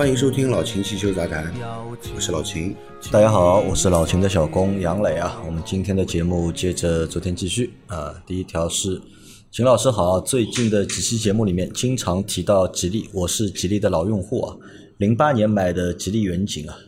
欢迎收听老秦汽修杂谈，我是老秦。大家好，我是老秦的小工杨磊啊。我们今天的节目接着昨天继续啊。第一条是秦老师好，最近的几期节目里面经常提到吉利，我是吉利的老用户啊。零八年买的吉利远景啊，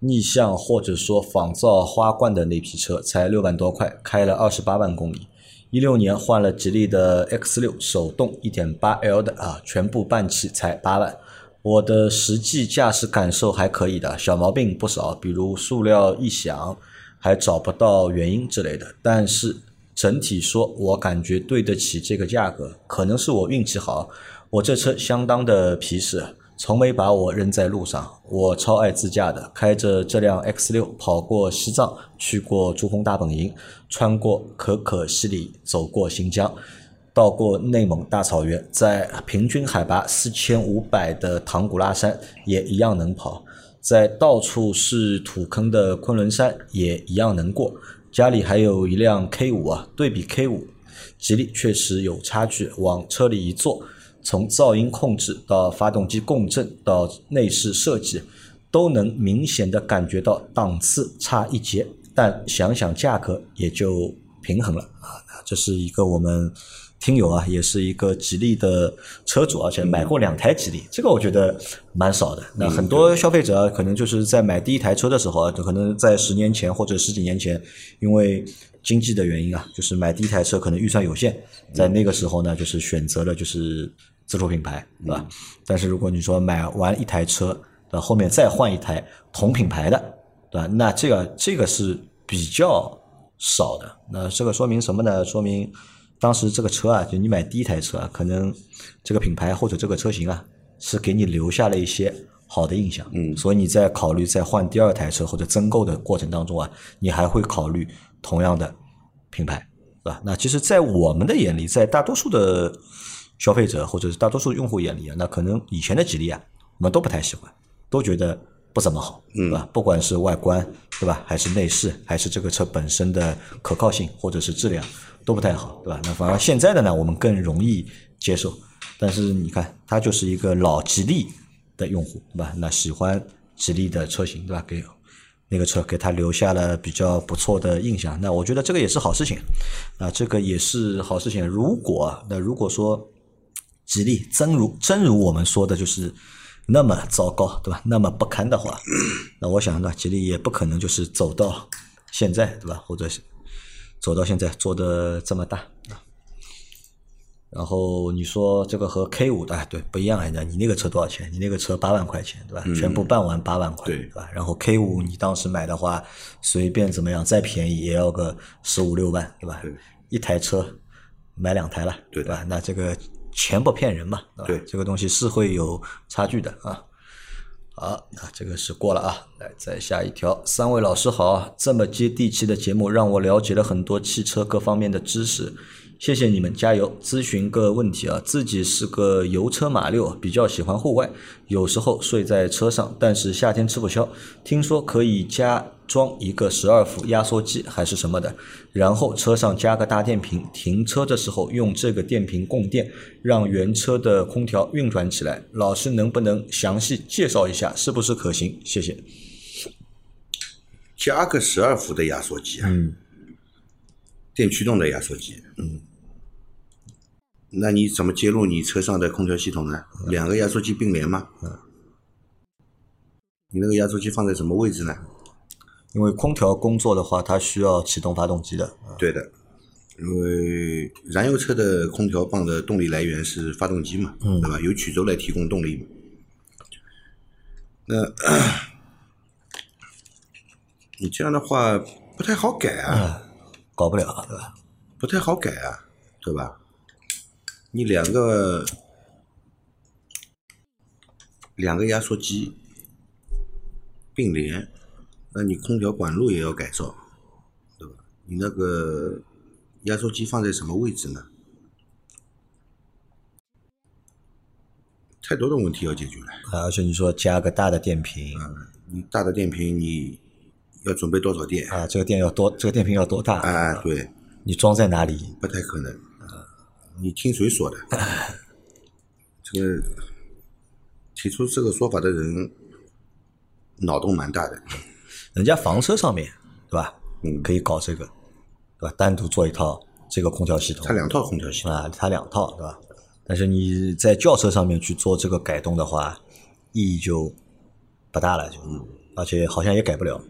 逆向或者说仿造花冠的那批车，才六万多块，开了二十八万公里。一六年换了吉利的 X 六手动一点八 L 的啊，全部半期才八万。我的实际驾驶感受还可以的，小毛病不少，比如塑料异响，还找不到原因之类的。但是整体说，我感觉对得起这个价格，可能是我运气好，我这车相当的皮实。从没把我扔在路上，我超爱自驾的，开着这辆 X 六跑过西藏，去过珠峰大本营，穿过可可西里，走过新疆，到过内蒙大草原，在平均海拔四千五百的唐古拉山也一样能跑，在到处是土坑的昆仑山也一样能过。家里还有一辆 K 五啊，对比 K 五，吉利确实有差距，往车里一坐。从噪音控制到发动机共振到内饰设计，都能明显的感觉到档次差一截，但想想价格也就平衡了啊！这是一个我们听友啊，也是一个吉利的车主，而且买过两台吉利，这个我觉得蛮少的。那很多消费者可能就是在买第一台车的时候啊，可能在十年前或者十几年前，因为经济的原因啊，就是买第一台车可能预算有限，在那个时候呢，就是选择了就是。自主品牌，对吧？但是如果你说买完一台车，那后面再换一台同品牌的，对吧？那这个这个是比较少的。那这个说明什么呢？说明当时这个车啊，就你买第一台车啊，可能这个品牌或者这个车型啊，是给你留下了一些好的印象。嗯，所以你在考虑再换第二台车或者增购的过程当中啊，你还会考虑同样的品牌，对吧？那其实，在我们的眼里，在大多数的。消费者或者是大多数用户眼里啊，那可能以前的吉利啊，我们都不太喜欢，都觉得不怎么好，对吧？不管是外观，对吧？还是内饰，还是这个车本身的可靠性或者是质量，都不太好，对吧？那反而现在的呢，我们更容易接受。但是你看，他就是一个老吉利的用户，对吧？那喜欢吉利的车型，对吧？给那个车给他留下了比较不错的印象。那我觉得这个也是好事情，啊，这个也是好事情。如果那如果说，吉利真如真如我们说的，就是那么糟糕，对吧？那么不堪的话，那我想呢，吉利也不可能就是走到现在，对吧？或者是走到现在做的这么大。然后你说这个和 K 五的，对，不一样。家你那个车多少钱？你那个车八万块钱，对吧？全部办完八万块，对吧？然后 K 五你当时买的话，随便怎么样，再便宜也要个十五六万，对吧？一台车买两台了，对吧？那这个。钱不骗人嘛，对这个东西是会有差距的啊。好，那这个是过了啊。来，再下一条。三位老师好，这么接地气的节目让我了解了很多汽车各方面的知识。谢谢你们，加油！咨询个问题啊，自己是个油车马六，比较喜欢户外，有时候睡在车上，但是夏天吃不消。听说可以加装一个十二伏压缩机还是什么的，然后车上加个大电瓶，停车的时候用这个电瓶供电，让原车的空调运转起来。老师能不能详细介绍一下，是不是可行？谢谢。加个十二伏的压缩机啊？嗯。电驱动的压缩机。嗯。那你怎么接入你车上的空调系统呢？两个压缩机并联吗？嗯。你那个压缩机放在什么位置呢？因为空调工作的话，它需要启动发动机的。对的，因为燃油车的空调泵的动力来源是发动机嘛，对吧？由曲轴来提供动力。那 你这样的话不太好改啊，搞不了，对吧？不太好改啊，对吧？你两个两个压缩机并联，那你空调管路也要改造，对吧？你那个压缩机放在什么位置呢？太多的问题要解决了。啊，而且你说加个大的电瓶，你大的电瓶你要准备多少电？啊，这个电要多，这个电瓶要多大？啊，对，你装在哪里？不太可能。你听谁说的？这个提出这个说法的人脑洞蛮大的。人家房车上面，对吧？嗯可以搞这个，对吧？单独做一套这个空调系统它，两套空调系统，啊，它两套，对吧？但是你在轿车上面去做这个改动的话，意义就不大了，就，而且好像也改不了。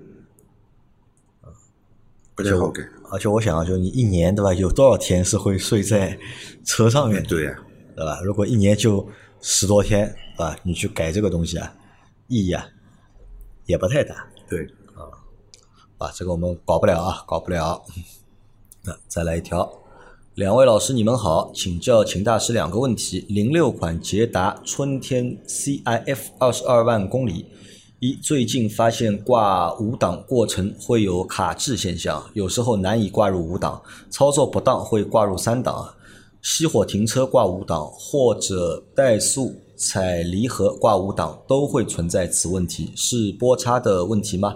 不太好改。而且我想啊，就你一年对吧，有多少天是会睡在车上面，对呀、对吧？如果一年就十多天，对吧？你去改这个东西啊，意义啊也不太大。对，啊，这个我们搞不了啊，搞不了。那再来一条，两位老师你们好，请教秦大师两个问题：零六款捷达春天 CIF 二十二万公里，一最近发现挂五档过程会有卡滞现象，有时候难以挂入五档，操作不当会挂入三档，熄火停车挂五档或者怠速踩离合挂五档都会存在此问题，是波差的问题吗？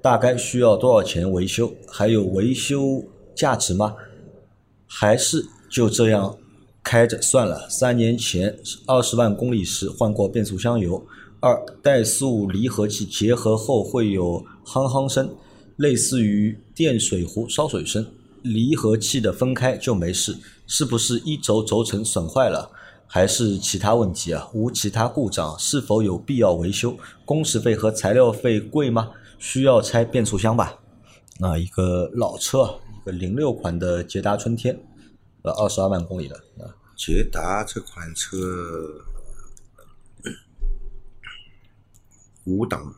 大概需要多少钱维修？还有维修价值吗？还是就这样开着算了？三年前二十万公里时换过变速箱油。二怠速离合器结合后会有夯夯声，类似于电水壶烧水声。离合器的分开就没事，是不是一轴轴承损坏了？还是其他问题啊？无其他故障，是否有必要维修？工时费和材料费贵吗？需要拆变速箱吧？那一个老车，一个零六款的捷达春天，呃，二十二万公里的啊，捷达这款车五档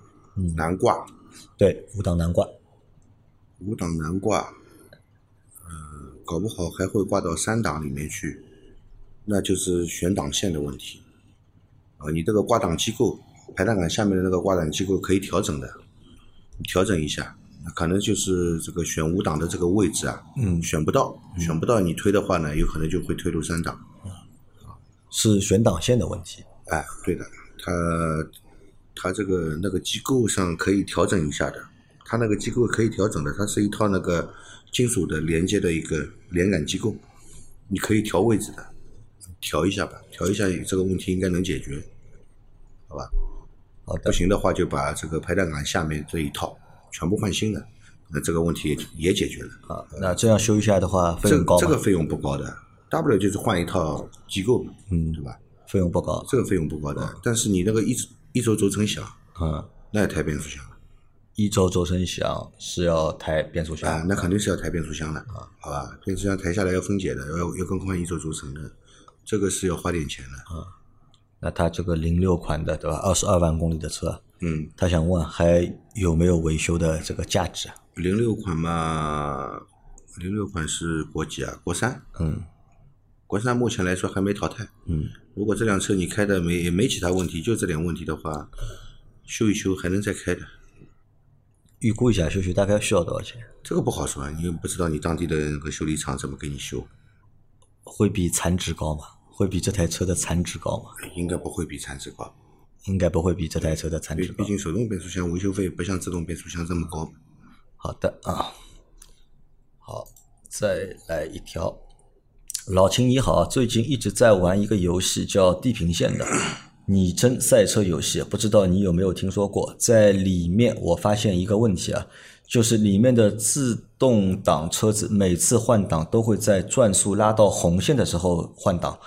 难挂，对，五档难挂，五档难挂，呃，搞不好还会挂到三档里面去，那就是选档线的问题。啊，你这个挂档机构，排档杆下面的那个挂档机构可以调整的，你调整一下，可能就是这个选五档的这个位置啊，嗯选不到，选不到你推的话呢，有可能就会推入三档。是选档线的问题。哎，对的，它它这个那个机构上可以调整一下的，它那个机构可以调整的，它是一套那个金属的连接的一个连杆机构，你可以调位置的，调一下吧，调一下这个问题应该能解决，好吧？好的，不行的话就把这个排档杆下面这一套全部换新的，那这个问题也也解决了。啊，那这样修一下的话，费这用高吗？这个费用不高的，大不了就是换一套机构嘛，嗯对吧？费用不高。这个费用不高的，但是你那个一一轴轴承响，嗯，那要抬变速箱了一周轴承响是要抬变速箱。啊，那肯定是要抬变速箱的，啊好吧？变速箱抬下来要分解的，要要更换一轴轴承的，这个是要花点钱的。啊那他这个零六款的对吧？二十二万公里的车，嗯，他想问还有没有维修的这个价值啊？零六款嘛，零六款是国几啊？国三，嗯国三目前来说还没淘汰。嗯，如果这辆车你开的没也没其他问题，就这点问题的话，修一修还能再开的。预估一下修修大概需要多少钱？这个不好说，你又不知道你当地的那个修理厂怎么给你修，会比残值高吗？会比这台车的残值高吗？应该不会比残值高。应该不会比这台车的残值高毕。竟手动变速箱维修费不像自动变速箱这么高。好的啊，好，再来一条。老秦你好，最近一直在玩一个游戏叫《地平线》的拟真赛车游戏，不知道你有没有听说过？在里面我发现一个问题啊，就是里面的自动挡车子每次换挡都会在转速拉到红线的时候换挡，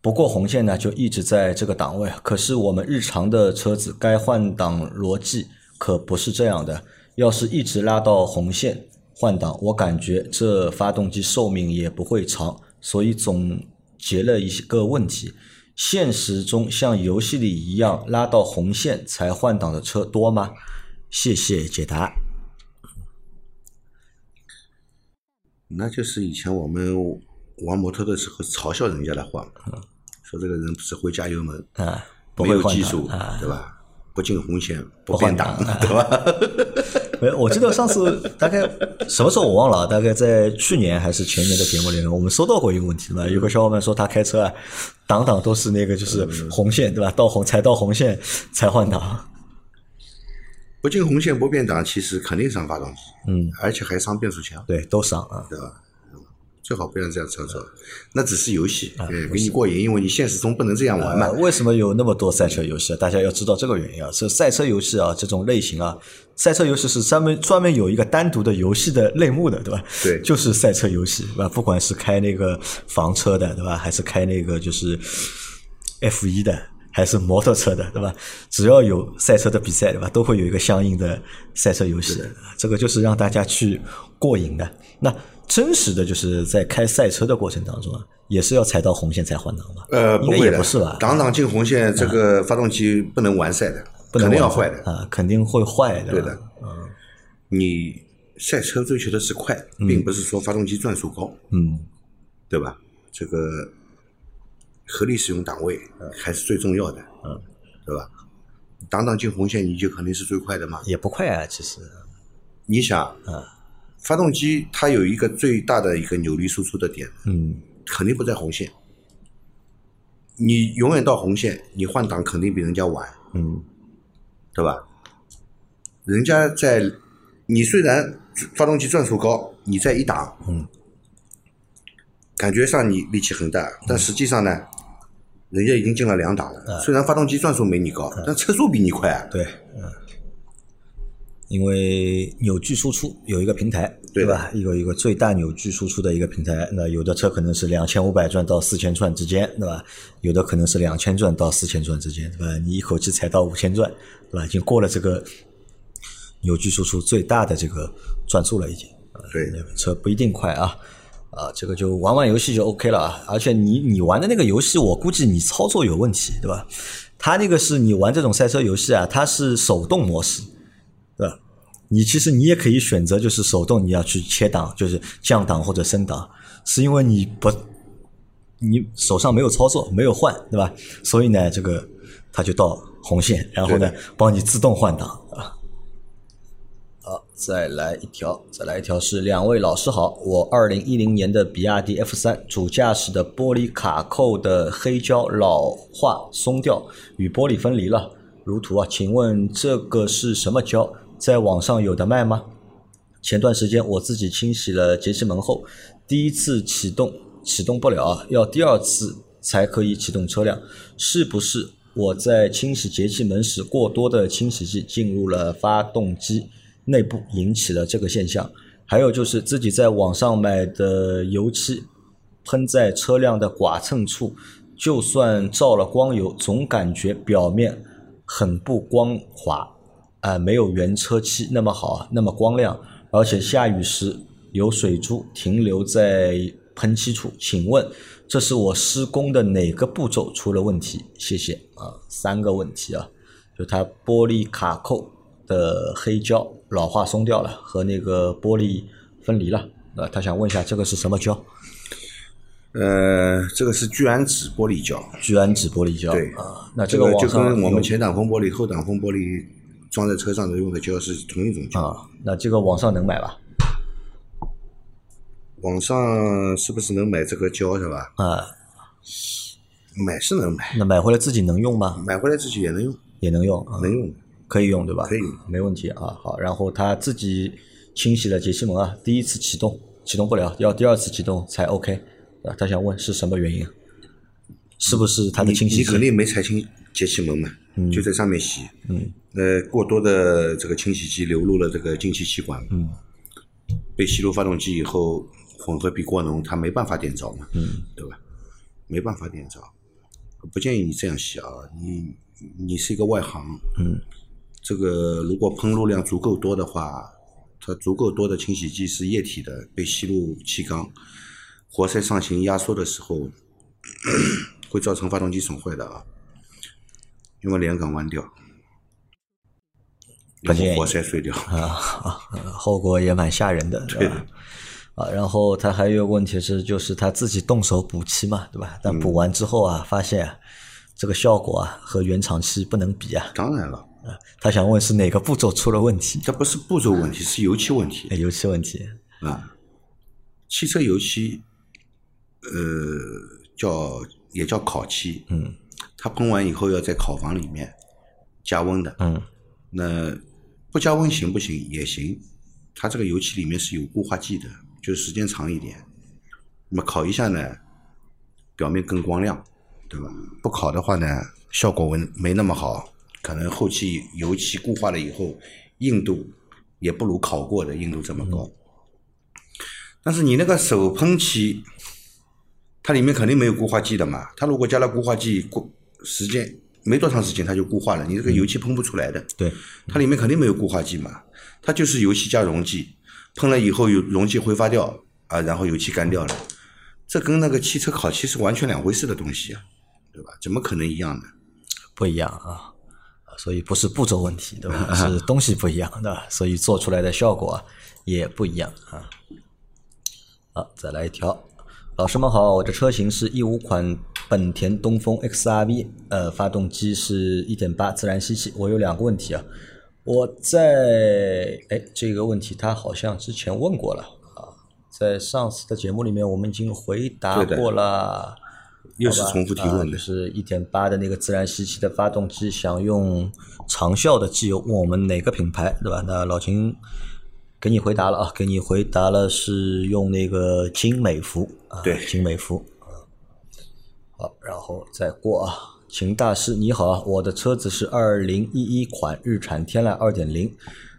不过红线呢就一直在这个档位。可是我们日常的车子该换挡逻辑可不是这样的，要是一直拉到红线换挡，我感觉这发动机寿命也不会长。所以总结了一个问题：现实中像游戏里一样拉到红线才换挡的车多吗？谢谢解答。那就是以前我们玩摩托的时候嘲笑人家的话嘛，说这个人只会加油门，啊，不没会技术，啊，对吧？不进红线，不变换挡挡，对吧？没，我记得上次大概什么时候我忘了，大概在去年还是前年的节目里面，我们收到过一个问题嘛，有个小伙伴说他开车啊，挡挡都是那个就是红线对吧？到红才到红线才换挡。不进红线不变档，其实肯定伤发动机，嗯，而且还伤变速箱，对，都伤啊，对吧？最好不要这样操作，那只是游戏，嗯，给你过瘾，因为你现实中不能这样玩嘛。为什么有那么多赛车游戏？大家要知道这个原因啊。这赛车游戏啊，这种类型啊，赛车游戏是专门专门有一个单独的游戏的类目的，对吧？对，就是赛车游戏，对吧？不管是开那个房车的，对吧？还是开那个就是 F 一的，还是摩托车的，对吧？只要有赛车的比赛，对吧？都会有一个相应的赛车游戏。这个就是让大家去过瘾的。那真实的就是在开赛车的过程当中啊，也是要踩到红线才换挡吗？呃，应该也不是吧？挡挡进红线，这个发动机不能完赛的，肯定要坏的啊，肯定会坏的。对的，嗯，你赛车追求的是快，并不是说发动机转速高，嗯，对吧？这个合理使用档位还是最重要的，嗯，对吧？挡档进红线，你就肯定是最快的嘛？也不快啊，其实。你想，嗯。发动机它有一个最大的一个扭力输出的点，嗯，肯定不在红线。你永远到红线，你换挡肯定比人家晚，嗯，对吧？人家在你虽然发动机转速高，你在一档，嗯，感觉上你力气很大，但实际上呢，人家已经进了两档了。虽然发动机转速没你高，但车速比你快啊。对，嗯。因为扭矩输出有一个平台，对吧？一个一个最大扭矩输出的一个平台，那有的车可能是两千五百转到四千转之间，对吧？有的可能是两千转到四千转之间，对吧？你一口气踩到五千转，对吧？已经过了这个扭矩输出最大的这个转速了，已经。对，车不一定快啊，啊，这个就玩玩游戏就 OK 了啊。而且你你玩的那个游戏，我估计你操作有问题，对吧？它那个是你玩这种赛车游戏啊，它是手动模式。对吧？你其实你也可以选择，就是手动你要去切档，就是降档或者升档，是因为你不，你手上没有操作，没有换，对吧？所以呢，这个它就到红线，然后呢，帮你自动换挡啊。再来一条，再来一条是两位老师好，我二零一零年的比亚迪 F 三主驾驶的玻璃卡扣的黑胶老化松掉，与玻璃分离了，如图啊，请问这个是什么胶？在网上有的卖吗？前段时间我自己清洗了节气门后，第一次启动启动不了啊，要第二次才可以启动车辆，是不是我在清洗节气门时过多的清洗剂进入了发动机内部，引起了这个现象？还有就是自己在网上买的油漆喷在车辆的剐蹭处，就算照了光油，总感觉表面很不光滑。啊，没有原车漆那么好，那么光亮，而且下雨时有水珠停留在喷漆处。请问这是我施工的哪个步骤出了问题？谢谢啊，三个问题啊，就它玻璃卡扣的黑胶老化松掉了，和那个玻璃分离了呃，他想问一下这个是什么胶？呃，这个是聚氨酯玻璃胶，聚氨酯玻璃胶。对啊，那这个就跟我们前挡风玻璃、后挡风玻璃。装在车上的用的胶是同一种胶啊，那这个网上能买吧？网上是不是能买这个胶是吧？啊，买是能买。那买回来自己能用吗？买回来自己也能用，也能用，能用，可以用对吧？可以，没问题啊。好，然后他自己清洗了节气门啊，第一次启动启动不了，要第二次启动才 OK 啊。他想问是什么原因？是不是他的清洗你肯定没拆清节气门嘛？就在上面洗。嗯。呃，过多的这个清洗剂流入了这个进气气管，嗯，被吸入发动机以后，混合比过浓，它没办法点着嘛，嗯，对吧？没办法点着，不建议你这样洗啊！你你是一个外行，嗯，这个如果喷入量足够多的话，它足够多的清洗剂是液体的，被吸入气缸，活塞上行压缩的时候，会造成发动机损坏的啊，因为连杆弯掉。不建议活塞碎掉啊，后果也蛮吓人的，对吧？啊，然后他还有个问题是，就是他自己动手补漆嘛，对吧？但补完之后啊，发现这个效果啊和原厂漆不能比啊。当然了，他想问是哪个步骤出了问题？这不是步骤问题，是油漆问题哎油漆问题。啊。汽车油漆，呃，叫也叫烤漆，嗯它喷完以后要在烤房里面加温的。嗯那不加温行不行？也行。它这个油漆里面是有固化剂的，就是时间长一点。那么烤一下呢，表面更光亮，对吧？不烤的话呢，效果没没那么好，可能后期油漆固化了以后，硬度也不如烤过的硬度这么高。但是你那个手喷漆，它里面肯定没有固化剂的嘛。它如果加了固化剂，固时间没多长时间它就固化了，你这个油漆喷不出来的。对，它里面肯定没有固化剂嘛，它就是油漆加溶剂，喷了以后有溶剂挥发掉啊，然后油漆干掉了，这跟那个汽车烤漆是完全两回事的东西啊，对吧？怎么可能一样呢？不一样啊，啊所以不是步骤问题，对吧？是东西不一样，对吧？所以做出来的效果啊也不一样啊。好，再来一条。老师们好，我的车型是一五款本田东风 XRV，呃，发动机是一点八自然吸气。我有两个问题啊，我在哎这个问题他好像之前问过了啊，在上次的节目里面我们已经回答过了。又是重复提问就是一点八的那个自然吸气的发动机，想用长效的机油，问我们哪个品牌，对吧？那老秦给你回答了啊，给你回答了是用那个金美孚啊，对金美孚啊。好，然后再过啊，秦大师你好啊，我的车子是二零一一款日产天籁二点零。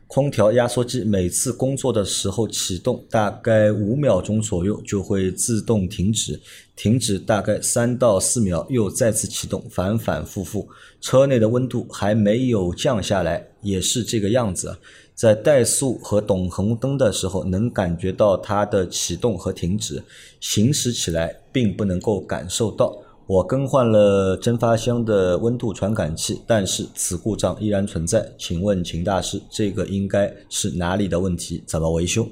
空调压缩机每次工作的时候启动，大概五秒钟左右就会自动停止，停止大概三到四秒又再次启动，反反复复。车内的温度还没有降下来，也是这个样子。在怠速和等红灯的时候，能感觉到它的启动和停止，行驶起来并不能够感受到。我更换了蒸发箱的温度传感器，但是此故障依然存在。请问秦大师，这个应该是哪里的问题？怎么维修？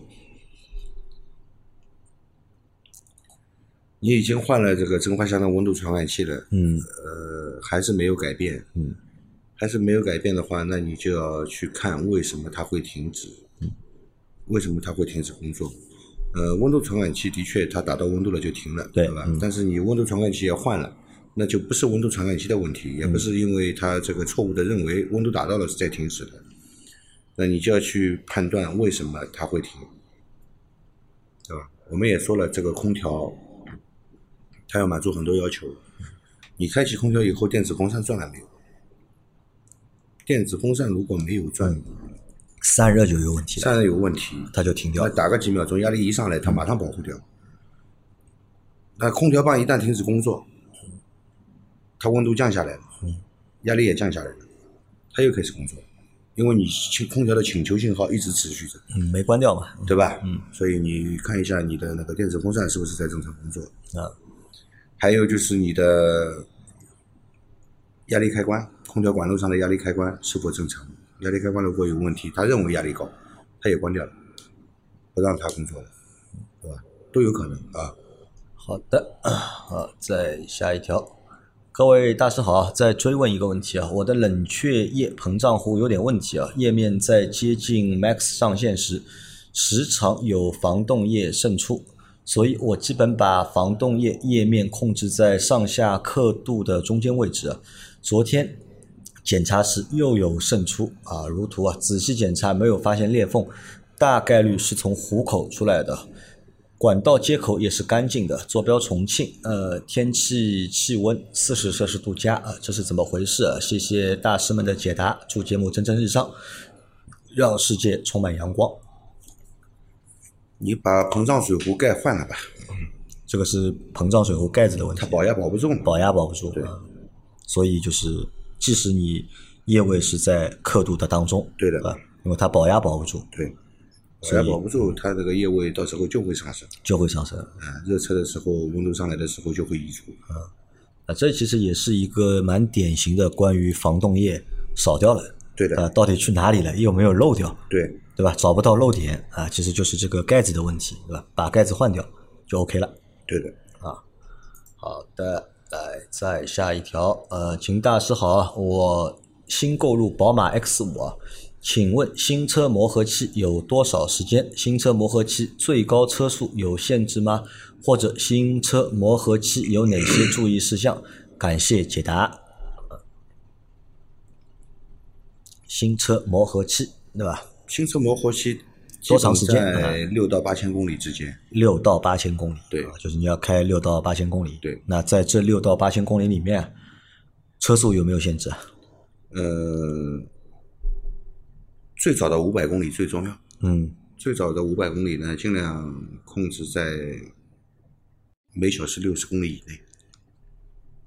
你已经换了这个蒸发箱的温度传感器了，嗯呃，还是没有改变，嗯，还是没有改变的话，那你就要去看为什么它会停止，嗯为什么它会停止工作？呃，温度传感器的确它达到温度了就停了，吧？对嗯但是你温度传感器也换了，那就不是温度传感器的问题，也不是因为它这个错误的认为温度达到了是在停止的，那你就要去判断为什么它会停，对吧？我们也说了，这个空调它要满足很多要求，你开启空调以后，电子风扇转了没有？电子风扇如果没有转，散热就有问题了，散热有问题，它就停掉了。打个几秒钟，压力一上来，它马上保护掉。那空调棒一旦停止工作，它温度降下来了，压力也降下来了，它又开始工作，因为你请空调的请求信号一直持续着，嗯，没关掉嘛。对吧？嗯，所以你看一下你的那个电子风扇是不是在正常工作，啊，还有就是你的压力开关，空调管路上的压力开关是否正常？压力开关如果有问题，他认为压力高，他也关掉了，不让它工作了，对吧？都有可能啊。好的，好，再下一条。各位大师好啊，再追问一个问题啊，我的冷却液膨胀壶有点问题啊，液面在接近 max 上限时，时常有防冻液渗出，所以我基本把防冻液液面控制在上下刻度的中间位置啊。昨天检查时又有渗出啊，如图啊，仔细检查没有发现裂缝，大概率是从壶口出来的。管道接口也是干净的，坐标重庆，呃，天气气温四十摄氏度加啊，这是怎么回事啊？谢谢大师们的解答，祝节目蒸蒸日上，让世界充满阳光。你把膨胀水壶盖换了吧，这个是膨胀水壶盖子的问题它，保压保不住。保压保不住，所以就是即使你液位是在刻度的当中，对的吧？因为它保压保不住，对，保压保不住，它这个液位到时候就会上升。就会上升。啊，热车的时候，温度上来的时候就会溢出。啊，啊这其实也是一个蛮典型的关于防冻液少掉了，对的啊，到底去哪里了？有没有漏掉？对，对吧？找不到漏点啊，其实就是这个盖子的问题，对吧？把盖子换掉就 OK 了。对的。啊好的，来再下一条。呃，秦大师好啊，我新购入宝马 X 五啊，请问新车磨合期有多少时间？新车磨合期最高车速有限制吗？或者新车磨合期有哪些注意事项？感谢解答。新车磨合期对吧？新车磨合期多长时间在六到八千公里之间。六到八千公里，对啊就是你要开六到八千公里。对那在这六到八千公里里面，车速有没有限制啊？呃，最早的五百公里最重要。嗯，最早的五百公里呢，尽量控制在每小时六十公里以内。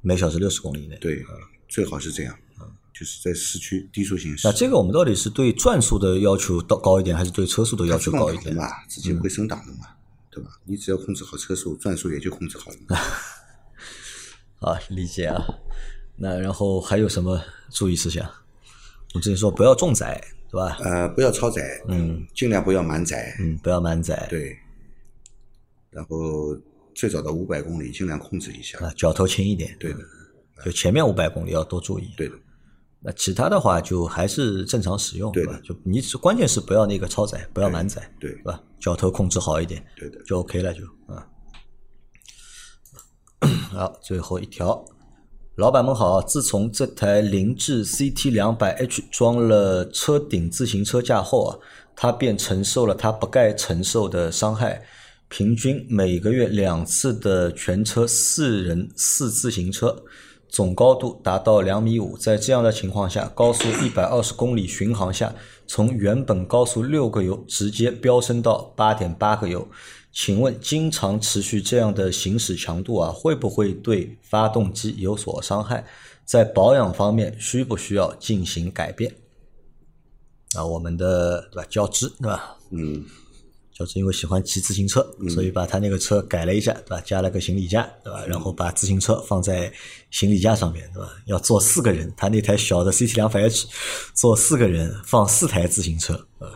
每小时六十公里以内。对，最好是这样，就是在市区低速行驶。那这个我们到底是对转速的要求高高一点，还是对车速的要求高一点？嘛，自己会升档的嘛，对吧？你只要控制好车速，转速也就控制好了嘛。啊，理解啊。那然后还有什么注意事项？我之前说不要重载，对吧？呃，不要超载，嗯，尽量不要满载，嗯，不要满载。对。然后最早的五百公里尽量控制一下，啊，脚头轻一点。对的，就前面五百公里要多注意。对的，那其他的话就还是正常使用，对吧？就你只关键是不要那个超载，不要满载，对是吧？脚头控制好一点，对的。就 OK 了，就啊。好，最后一条，老板们好，自从这台凌志 CT 两百 H 装了车顶自行车架后啊，它便承受了它不该承受的伤害。平均每个月两次的全车四人四自行车，总高度达到两米五。在这样的情况下，高速一百二十公里巡航下，从原本高速六个油直接飙升到八点八个油。请问，经常持续这样的行驶强度啊，会不会对发动机有所伤害？在保养方面，需不需要进行改变？啊，我们的对吧，交织对吧？嗯，就是因为喜欢骑自行车，所以把他那个车改了一下，对吧？加了个行李架，对吧？然后把自行车放在行李架上面，对吧？要坐四个人，他那台小的 CT 两百 H，坐四个人放四台自行车，呃，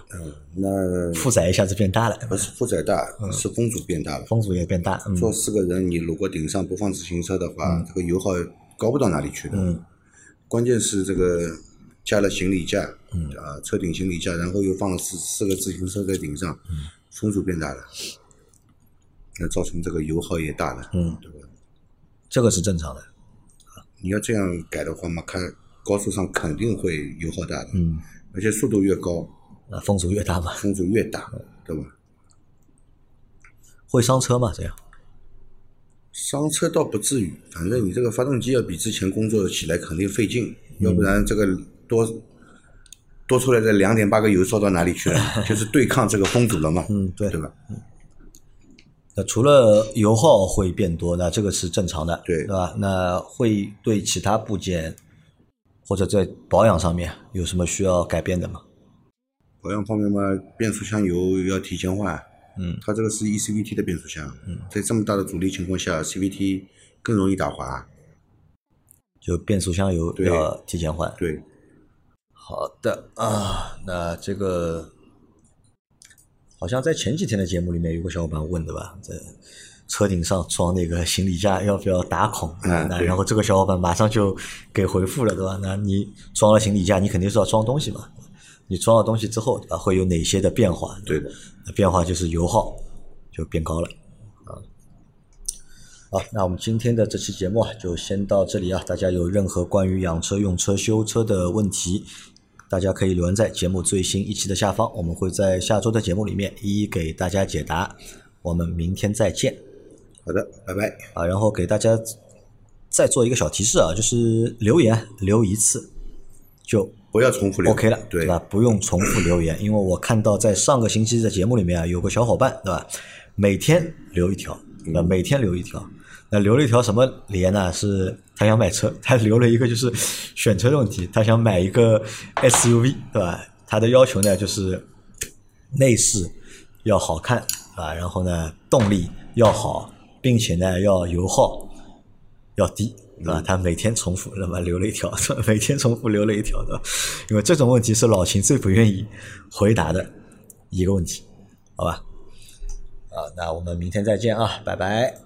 那负载一下子变大了，不是负载大，是风阻变大了。风阻也变大，嗯，坐四个人，你如果顶上不放自行车的话，这个油耗高不到哪里去的。嗯，关键是这个加了行李架，嗯啊，车顶行李架，然后又放了四四个自行车在顶上，嗯风阻变大了，那造成这个油耗也大了，嗯，对吧？这个是正常的，你要这样改的话嘛，看高速上肯定会油耗大的，嗯，而且速度越高，那风阻越大嘛，风阻越大，对吧？会伤车吗？这样，伤车倒不至于，反正你这个发动机要比之前工作起来肯定费劲，要不然这个多多出来的两点八个油烧到哪里去了？就是对抗这个风阻了嘛，嗯，对对吧？那除了油耗会变多，那这个是正常的，对对吧？那会对其他部件或者在保养上面有什么需要改变的吗？保养方面嘛，变速箱油要提前换，嗯，它这个是 E ECVT 的变速箱，嗯，在这么大的阻力情况下，CVT 更容易打滑，就变速箱油对要提前换。对，好的啊，那这个好像在前几天的节目里面有个小伙伴问的吧，在车顶上装那个行李架要不要打孔？那嗯那然后这个小伙伴马上就给回复了，对吧？那你装了行李架，你肯定是要装东西嘛。你装了东西之后，啊，会有哪些的变化？对的，那变化就是油耗就变高了啊。好，那我们今天的这期节目啊，就先到这里啊。大家有任何关于养车、用车、修车的问题，大家可以留言在节目最新一期的下方，我们会在下周的节目里面一一给大家解答。我们明天再见好的，拜拜。啊！然后给大家再做一个小提示啊，就是留言留一次就不要重复留 OK 了，对吧？不用重复留言，因为我看到在上个星期的节目里面啊，有个小伙伴，对吧？每天留一条，对吧？每天留一条，那留了一条什么言呢？是他想买车，他留了一个就是选车的问题，他想买一个 SUV，对吧？他的要求呢就是内饰要好看，啊，然后呢动力要好，并且呢要油耗要低，对吧？他每天重复，那么留了一条，每天重复留了一条的，因为这种问题是老秦最不愿意回答的一个问题，好吧？啊，那我们明天再见啊，拜拜。